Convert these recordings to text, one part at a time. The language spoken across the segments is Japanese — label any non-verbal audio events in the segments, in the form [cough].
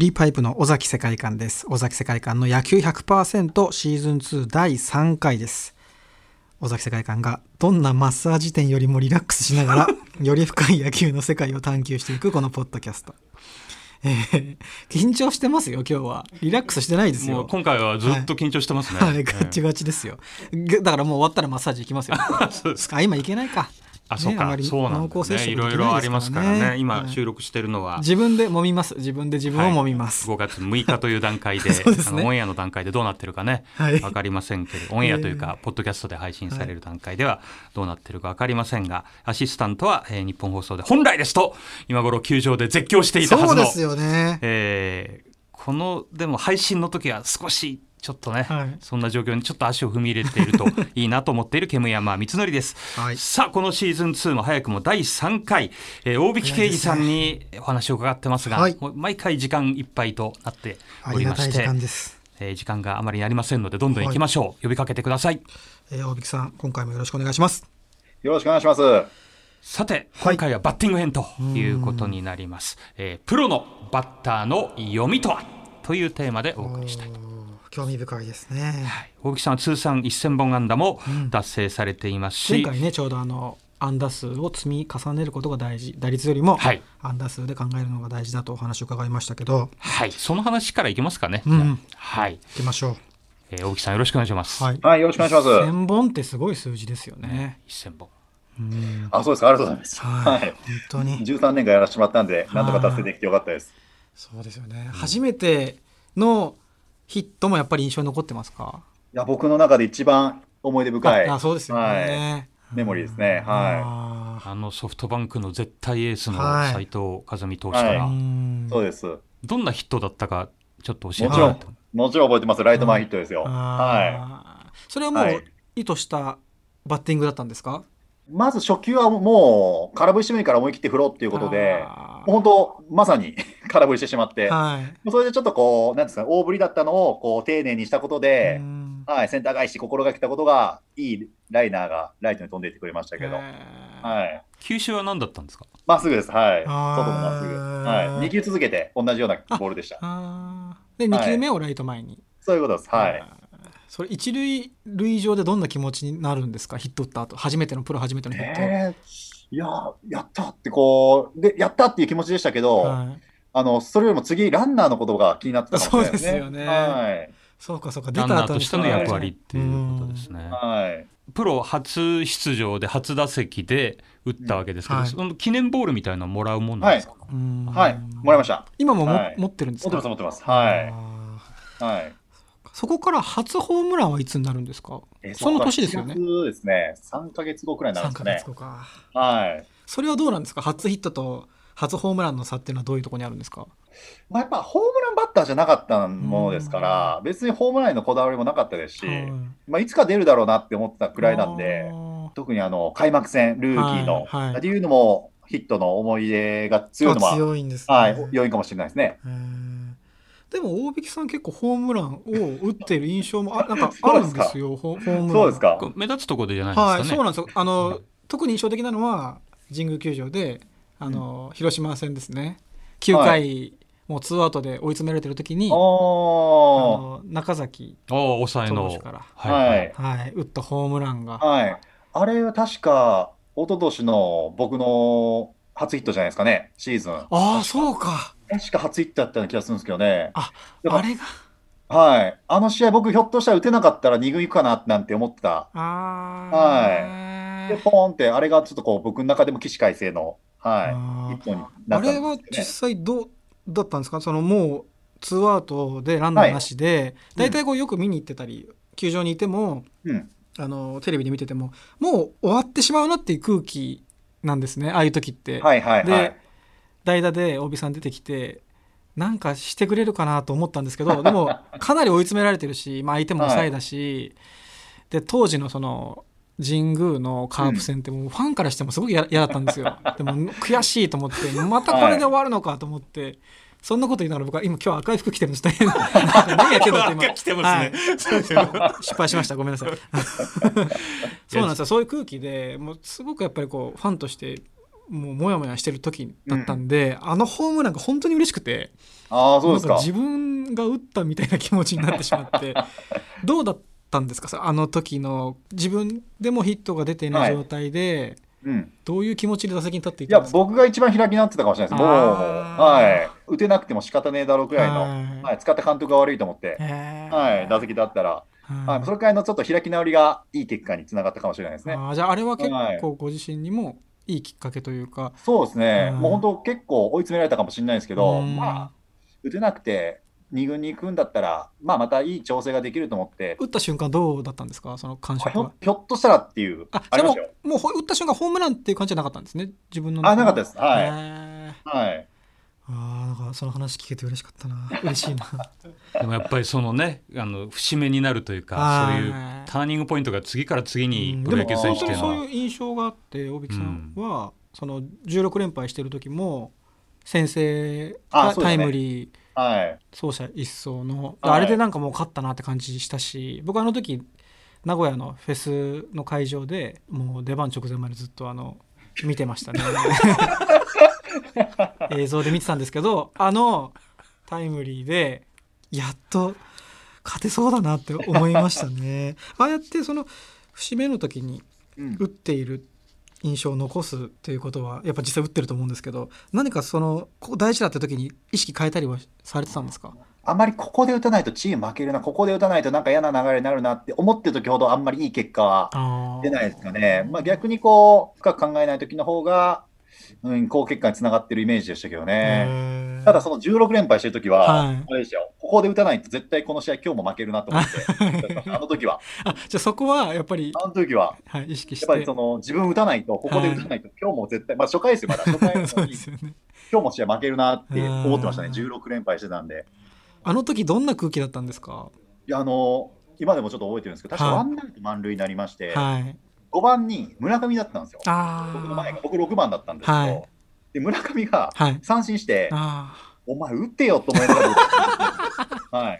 フリーパイプの尾崎世界観です尾崎世界観の野球100%シーズン2第3回です尾崎世界観がどんなマッサージ店よりもリラックスしながら [laughs] より深い野球の世界を探求していくこのポッドキャストえー緊張してますよ今日はリラックスしてないですよ今回はずっと緊張してますね。はい、ガッチガチですよ。ぐだからもう終わったらマッサージ行きますよ。[laughs] あ、今行けないか。あ、そうか、そうなんですね。いろいろありますからね。今はい収録してるのは。自分で揉みます。自分で自分を揉みます。5月6日という段階で [laughs] あのオンエアの段階でどうなってるかね、はい分かりませんけどオンエアというか、ポッドキャストで配信される段階ではどうなってるか分かりませんがアシスタントは、えー日本放送で本来ですと今頃球場で絶叫していたはずのそうですよね。えーこのでも配信の時は少しちょっとね、はい。そんな状況にちょっと足を踏み入れていると [laughs] いいなと思っている煙山光則です、はい。さあこのシーズン2も早くも第3回、えー大引圭司さんにお話を伺ってますが、はい。毎回時間いっぱいとなってありがたい時おりまして間です。えー時間があまりありませんのでどんどん行きましょう、呼びかけてください。えー、大引さん、今回もよろしくお願いします。よろしくお願いします。さてはい。今回はバッティング編ということになります、えープロのバッターの読みとはというテーマでお送りしたいと興味深いですね。はい大木さんは通算1000本安打も達成されていますし、前回ね、ちょうどあの、安打数を積み重ねることが大事。打率よりも、はい安打数で考えるのが大事だとお話を伺いましたけど、はい、その話からいきますかね。うんはい、行きましょえー大木さんよろしくお願いします。う。はい。はい、よろしくお願いします。1000本ってすごい数字ですよね。1000本。うんあ、そうですか、ありがとうございます。は。はいい。本当に。13年間やらせてもらったんで、なんとか達成できてよかったです。そうですよね。初めてのヒットもやっぱり印象に残ってますか？いや、僕の中で一番思い出深い。ああ、そうですよはい。ね。メモリーですねはいああのソフトバンクの絶対エースのはい斉藤和美投手から、そうです。どんなヒットだったかちょっと教えてもらっても、もちろん覚えてます。ライト前ヒットですよ。はあーそれはもうはい意図したバッティングだったんですか？い。まず初球はもう、空振りしてもいいから思い切って振ろうっていうことで、本当、まさに空振りしてしまって、ーはい。それでちょっとこう、なんですか、大振りだったのをこう丁寧にしたことでう、んはい、センター返し心がけたことが、いいライナーがライトに飛んでいってくれましたけど、はい。球種は何だったんですか？まっすぐです。はい。外のまっすぐ。はい。2球続けて同じようなボールでした。で2球目をライト前に。そういうことです。はい。それ一塁塁上でどんな気持ちになるんですか？ヒット打った後初めてのプロ初めてのヒット。えー、いやー、やったってこう、で、やったっていう気持ちでしたけど、はいあの、それよりも次、ランナーのことが気になってたね。そうですよねはい。そうかそうか出ランた後にナーとしての役割っていうことですね。はい。プロ初出場で初打席で打ったわけですけど、うんはいその記念ボールみたいなのもらうもんなんですか、うんはい。もらいました。今もも、はい持ってるんですか？持ってます、持ってます。はい。あはい。ーそこから初ホームランはいつになるんですか？えーその年ですよね7月ですね。3ヶ月後くらいになるん3ですかねヶ月。後かはい。それはどうなんですか？初ヒットと初ホームランの差っていうのはどういうところにあるんですか？まあ、やっぱホームランバッターじゃなかったものですから、別にホームランへのこだわりもなかったですし、はい。まあ、いつか出るだろうなって思ってたくらいなんで特にあの開幕戦、ルーキーの、はいはい。っていうのもヒットの思い出が強いのは、あ強いんですね。はい、要因かもしれないですね。でも大引さん結構ホームランを打っている印象もあ [laughs] なんかあるそうですか。んですよホホームラン。そうですか。目立つところでじゃないですかね。はいそうなんですよ。あの特に印象的なのは神宮球場であの、広島戦ですね。9回、もうツーアウトで追い詰められてる時にあの中崎おお抑えの。投手から。はい。はい、打ったホームランが、はい。あれは確か、一昨年の僕の初ヒットじゃないですかね、シーズン。ああそうか。確か初ヒットだったような気がするんですけどね。ああれが？はい。あの試合、僕、ひょっとしたら打てなかったら2軍行くかななんて思ってた。あはで、いポーンって、あれがちょっとこう、僕の中でも起死回生の、はあい、一本になったんあれは実。際どうだったんですか？そのもうツーアウトでランナーなしで、大体こうよく見に行ってたり、球場にいてもうん。あのテレビで見ててももう終わってしまうなっていう空気なんですねああいう時って。はいはいはでい。代打で OB さん出てきてなんかしてくれるかなと思ったんですけど [laughs] でもかなり追い詰められてるし、まあ、相手も抑えだし、で当時のその神宮のカープ戦ってもうファンからしてもすごく嫌嫌だったんですよ。でも悔しいと思ってまたこれで終わるのかと思って。そんなこと言いながら僕は今今日赤い服着てるんです大変何やってんだって今赤着てますね。はい。失敗しました。ごめんなさい。[laughs] そうなんですよ。そういう空気でもうすごくやっぱりこうファンとしてもうモヤモヤしてる時だったんで、あのホームランが本当に嬉しくてああ、そうですか。自分が打ったみたいな気持ちになってしまって [laughs] どうだったんですか？あの時の自分でもヒットが出ていない状態で、うん。どういう気持ちで打席に立っていいやたんです、か？僕が一番開き直ってたかもしれないです。もう、はい。打てなくても仕方ねえだろうくらいの、はい。はい、使った監督が悪いと思って、はい、打席だったら、はい、それくらいのちょっと開き直りがいい結果につながったかもしれないですね。あーじゃああれは結はい。構ご自身にもいいきっかけというか、そうですね、うん。もう本当、結構追い詰められたかもしれないですけど、うん。まあ、打てなくて、2軍に行くんだったら、まあ、またいい調整ができると思って、打った瞬間どうだったんですか？その感ひ触は。ょ。ひょっとしたらっていう、あじゃあもましもうほ打った瞬間ホームランっていう感じじゃなかったんですね？自分のあ、なかったです。すはい。いはい。あーなんかその話聞けて嬉しかったな。嬉しいな。[laughs] でもやっぱりそのねあの節目になるというかはいそういうターニングポイントが次から次にプロ野球選本当にそう手っていうのは。いう印象があって大引さんは、その16連敗してる時も先制タイムリーはい。走者一掃の、はい。あれでなんかもう勝ったなって感じしたし僕あの時名古屋のフェスの会場でもう出番直前までずっとあの見てましたね。[laughs] 映像で見てたんですけどあのタイムリーでやっと勝てそうだなって思いましたね。[laughs] ああやってその節目の時にうん。打っている印象を残すっていうことはやっぱ実際打ってると思うんですけど何かそのここ大事だって時に意識変えたりはされてたんですか？あんまりここで打たないとチーム負けるな、ここで打たないとなんか嫌な流れになるなって思ってる時ほどあんまりいい結果はあ出ないですかね。まあ、逆にこう、深く考えない時の方が、うん、好結果につながってるイメージでしたけどね。ただその16連敗してる時は、はい。あれでしたよ。ここで打たないと絶対この試合今日も負けるなと思って、あの時は、[laughs] あじゃあそこはやっぱり、あの時は、はい、意識しやってぱりその自分打たないと、ここで打たないと、今日も絶対、まあ初回ですよ、まだ。初回 [laughs] ですよね。今日も試合負けるなって思ってましたね。うん16連敗してたんで。あの時どんな空気だったんですか？いや、あの、今でもちょっと覚えてるんですけど、確かはいワンアウト満塁になりまして、はい。5番に村上だったんですよ。あ僕の前がー僕6番だったんですけど、はいで村上がはい。三振して、あお前打ってよと思いながら、[laughs] はい、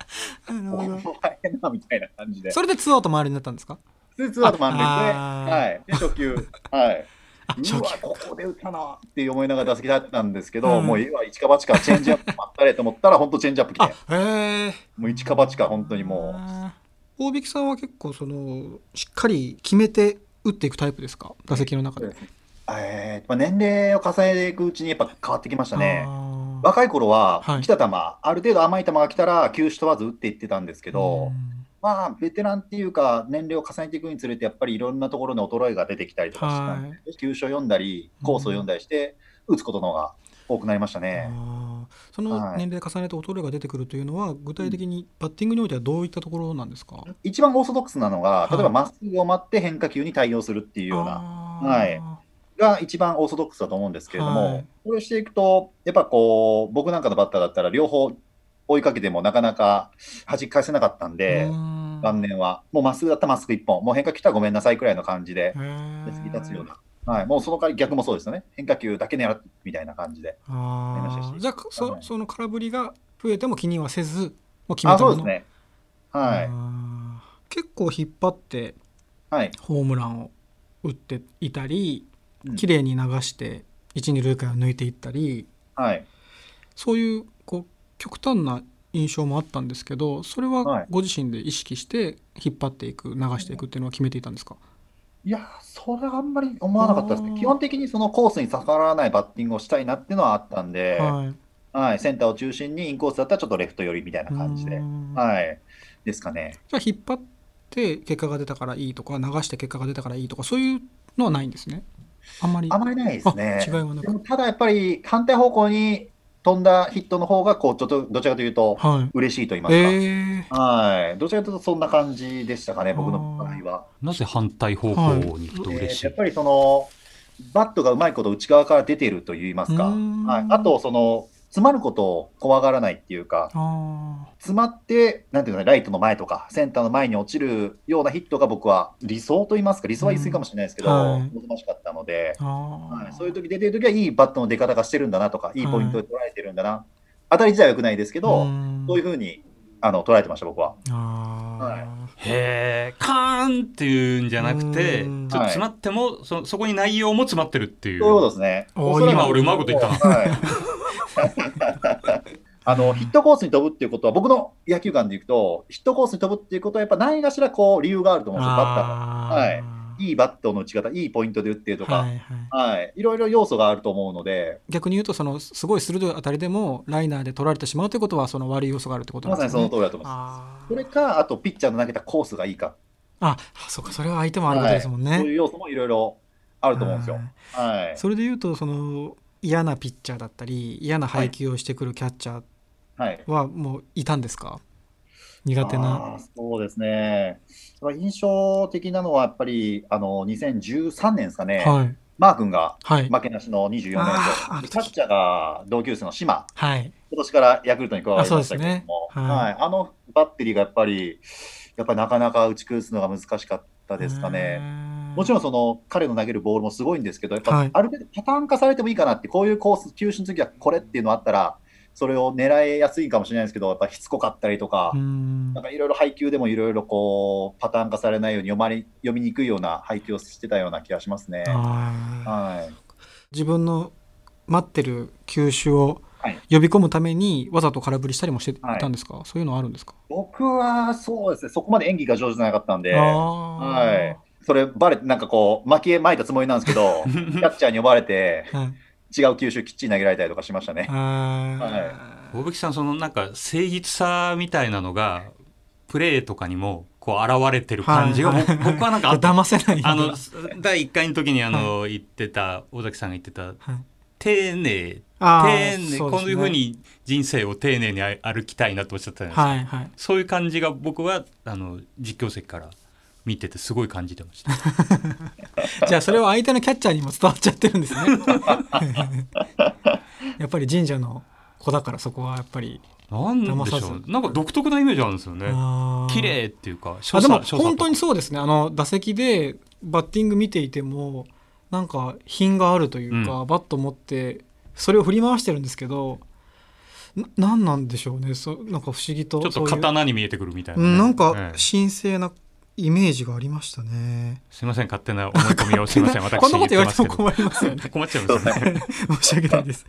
お前なみたいな感じで、それでツーアウト周りになったんですか？でツーアウト満塁で、ああー。はい、で初球、はい、あ初球。うわ、ここで打ったなって思いながら打席だったんですけど、うん。もう今、一か八かチェンジアップ [laughs] 待ったれと思ったら、本当チェンジアップ来あて、もう一か八か、本当にもう。大引さんは結構そのしっかり決めて打っていくタイプですか？打席の中う、で、えーまあ、年齢を重ねていくうちにやっぱ変わってきましたね。若い頃ははい。来た球、ある程度甘い球が来たら球種問わず打っていってたんですけど、うん。まあ、ベテランっていうか、年齢を重ねていくにつれて、やっぱりいろんなところに衰えが出てきたりとかしたんで、は球種を読んだり、コースを読んだりして、打つことの方が多くなりましたね。そのはい。年齢重ねて衰えが出てくるというのは具体的にバッティングにおいてはどういったところなんですか？一番オーソドックスなのが、はい例えばまっすぐを待って変化球に対応するっていうような、はいが一番オーソドックスだと思うんですけれども、はいこれをしていくと、やっぱこう、僕なんかのバッターだったら、両方追いかけてもなかなか弾き返せなかったんで、うん晩年は、もうまっすぐだったらまっすぐ一本、もう変化球来たらごめんなさいくらいの感じでへ、ーで次立つような。はい、もうその代わり逆もそうですよね。変化球だけ狙ってみたいな感じで。あじゃあそはいその空振りが増えても気にはせずもう決めあ、たものそうですね。はい。結構引っ張ってはい。ホームランを打っていたりうん綺麗に流して一二塁間を抜いていったりはい。そういうこう極端な印象もあったんですけどそれははい。ご自身で意識して引っ張っていく流していくっていうのは決めていたんですか？いや、それはあんまり思わなかったですね。基本的にそのコースに逆らわないバッティングをしたいなっていうのはあったんで、はい。はい、センターを中心にインコースだったらちょっとレフト寄りみたいな感じで。う、んはい。ですかね。じゃあ引っ張って結果が出たからいいとか流して結果が出たからいいとかそういうのはないんですねあんまり。あまりないですね。あ違いはなく。ただやっぱり反対方向に飛んだヒットの方が、こう、ちょっとどちらかというと、はい。嬉しいと言いますか。えー。はい。どちらかというとそんな感じでしたかね、僕の場合は。なぜ反対方向に行くとえ嬉しい、ーやっぱりその、バットがうまいこと内側から出てると言いますか、はい、あと、その、詰まることを怖がらないっていうか、あ詰まって、なんていうかね、ライトの前とか、センターの前に落ちるようなヒットが僕は理想と言いますか、理想は言い過ぎかもしれないですけど、うん。はい。望ましかったので、はい、そういう時出てる時はいいバットの出方がしてるんだなとか、い。いポイントで捉えてるんだな、当たり自体は良くないですけど、うん。そういうふうにあの捉えてました、僕は。はい。へえカーンっていうんじゃなくてちうん。ょっと詰まっても、そそこに内容も詰まってるっていう。そういうことですね。今俺うまいこと言ったな。はい。あのヒットコースに飛ぶっていうことは、僕の野球観でいくと、ヒットコースに飛ぶっていうことは、やっぱ何かしらこう理由があると思うんですよ、バッターが。はいいいバットの打ち方、いいポイントで打ってるとか、ははいいはいい、ろいろ要素があると思うので、逆に言うとそのすごい鋭い当たりでもライナーで取られてしまうということはその悪い要素があるってことなまさにそんですよね。の通りだと思います。それか、あとピッチャーの投げたコースがいいか、あそうかそれは相手もあることですもんね。はいそういう要素もいろいろあると思うんですよ。はい。それで言うとその嫌なピッチャーだったり嫌な配球をしてくるキャッチャーはい。はもういたんですか？苦手な。そうですね。印象的なのは、やっぱり、あの、2013年ですかね、はい。マー君がはい。負けなしの24年。と、キャッチャーが同級生の島、はい。今年からヤクルトに加わりましたけども、あね。はい。はい、あのバッテリーがやっぱり、やっぱりなかなか打ち崩すのが難しかったですかね。もちろんその彼の投げるボールもすごいんですけど、やっはい。ぱある程度パターン化されてもいいかなって、こういうコース、球種の時はこれっていうのあったら、それを狙いやすいかもしれないですけど、やっぱしつこかったりとかう、ん。なんかいろいろ配球でもいろいろこうパターン化されないように読まれ読みにくいような配球をしてたような気がしますね。はい。自分の待ってる球種をはい。呼び込むためにわざと空振りしたりもしていはいたんですか、そういうのはあるんですか？僕はそうですね、そこまで演技が上手じゃなかったんで、あはい。それバレて、なんかこう、巻きまいたつもりなんですけど、[laughs] キャッチャーに呼ばれて、ーはい。違う球種きっちり投げられたりとかしましたね。あー。大吹さんそのなんか誠実さみたいなのがプレーとかにもこう現れてる感じが、はい。僕僕はなんかあった [laughs] 騙せないあの第1回の時にあの、言ってた尾崎さんが言ってたはい。丁寧丁寧、ね。こういうふうに人生を丁寧に歩きたいなとおっしゃったじゃないですか、はいはい。そういう感じが僕はあの実況席から見ててすごい感じてました。[laughs] じゃあそれは相手のキャッチャーにも伝わっちゃってるんですね。[laughs] やっぱり神社の子だからそこはやっぱりなんでしょう。なんか独特なイメージあるんですよね。綺麗っていうか所あでも本当にそうですね。あの打席でバッティング見ていてもなんか品があるというか、バット持ってそれを振り回してるんですけどな何なんでしょうね。そなんか不思議とちょっと刀に見えてくるみたいなね、うんなんかええ。神聖なイメージがありましたね。すいません勝手な思い込みをすいません私こんなこと言われても言困りますよね。困っちゃいますよね [laughs] 申し訳ないです。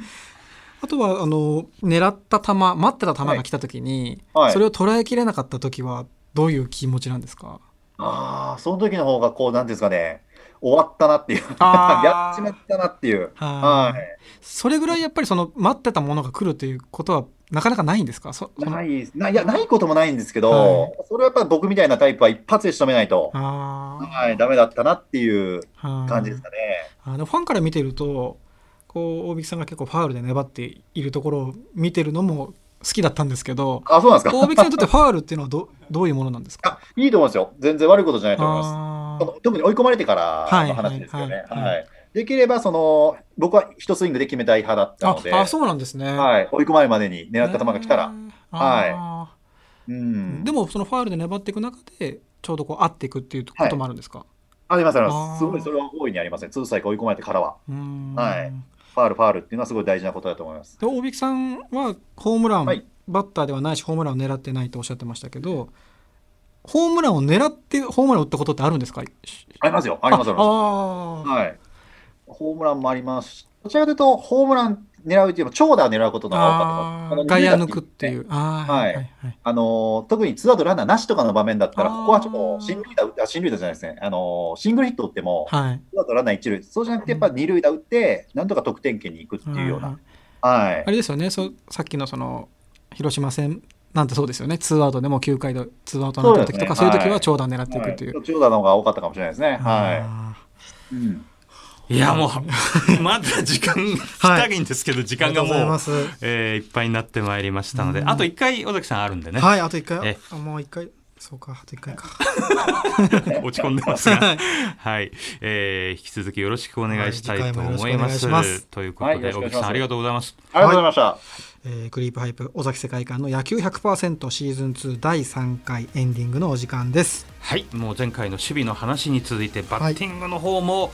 あとはあの狙った球待ってた球が来た時に、はいそれを捉えきれなかった時はどういう気持ちなんですか？ああ、その時の方がこう、なんですかね、終わったなっていう、[laughs] やっちまったなっていう。ははいそれぐらいやっぱりその待ってたものが来るということはなかなかないんですか？そないな、いや、ないこともないんですけど、はいそれはやっぱり僕みたいなタイプは一発で仕留めないと、はい、ダメだったなっていうはい感じですかね。あのファンから見てるとこう大引さんが結構ファウルで粘っているところを見てるのも好きだったんですけどあ、そうなんですか？大引さんにとってファウルっていうのはど [laughs] どういうものなんですか？あ、いいと思いますよ。全然悪いことじゃないと思います。特に追い込まれてからはいの話ですよね。はいはいはい。できれば、その、僕は一スイングで決めたい派だったので、ああそうなんですね。はい、追い込まれるまでに狙った球が来たら、へーあうーん。でもそのファウルで粘っていく中でちょうどこう合っていくっていうこともあるんですか？あります、あります。すごい、それは大いにありますね。ツーストライク追い込まれてからは。うーんはいファール、ファールっていうのはすごい大事なことだと思います。で大引さんはホームラン、はいバッターではないしホームランを狙ってないとおっしゃってましたけどホームランを狙ってホームランを打ったことってあるんですか？ありますよ、あります、あります。あはい。ホームランもありますし、どちらかというと、ホームラン狙うっていうよりも長打を狙うことの方が多かった外野抜くっていう。はいはいはい。あのー特にツーアウトランナーなしとかの場面だったら、ここはちょっと進塁打打って、あ進塁打じゃないですね、あのーシングルヒット打っても、はい。ツーアウトランナー一塁、そうじゃなくて、やっぱ二塁打打って、なんとか得点圏に行くっていうようはいな、はい。あ。れですよね。そうさっきのその広島戦なんてそうですよね。ツーアウトでも9回でツーアウトになった時とかそう,、ね。い。う時は長打狙っていくっていう。はい。長打の方が多かったかもしれないですね。はあい。うんいやもう [laughs] まだ時間ぴったりんですけど、時ー間がもう、い。ます。えーいっぱいになってまいりましたので、うん。あと1回尾崎さんあるんでね、はいあと1回。えあもう1回。そうかあと1回か。[laughs] 落ち込んでますが、はい、えー引き続きよろしくお願いしたいと思います。はい。次回もよろしくお願いします。ということで、尾木さんありがとうございます。ありがとうございました。えークリープハイプ尾崎世界観の野球100%シーズン2第3回エンディングのお時間です。はい、もう前回の守備の話に続いてバッティングの方も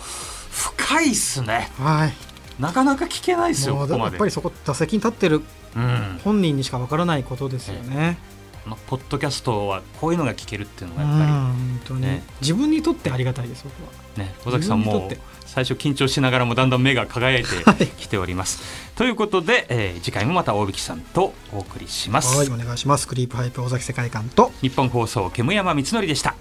深いっすね。はい。なかなか聞けないですよ、ここやっぱ。りそこ打席に立ってるうん、本人にしかわからないことですよね。このポッドキャストはこういうのが聞けるっていうのがやっぱり、本当に、ね自分にとってありがたいです僕はね、尾崎さんも最初緊張しながらもだんだん目が輝いてきております。ということで、えー次回もまた大引さんとお送りします。はいお願いしますクリープハイプ尾崎世界観と日本放送煙山光則でした。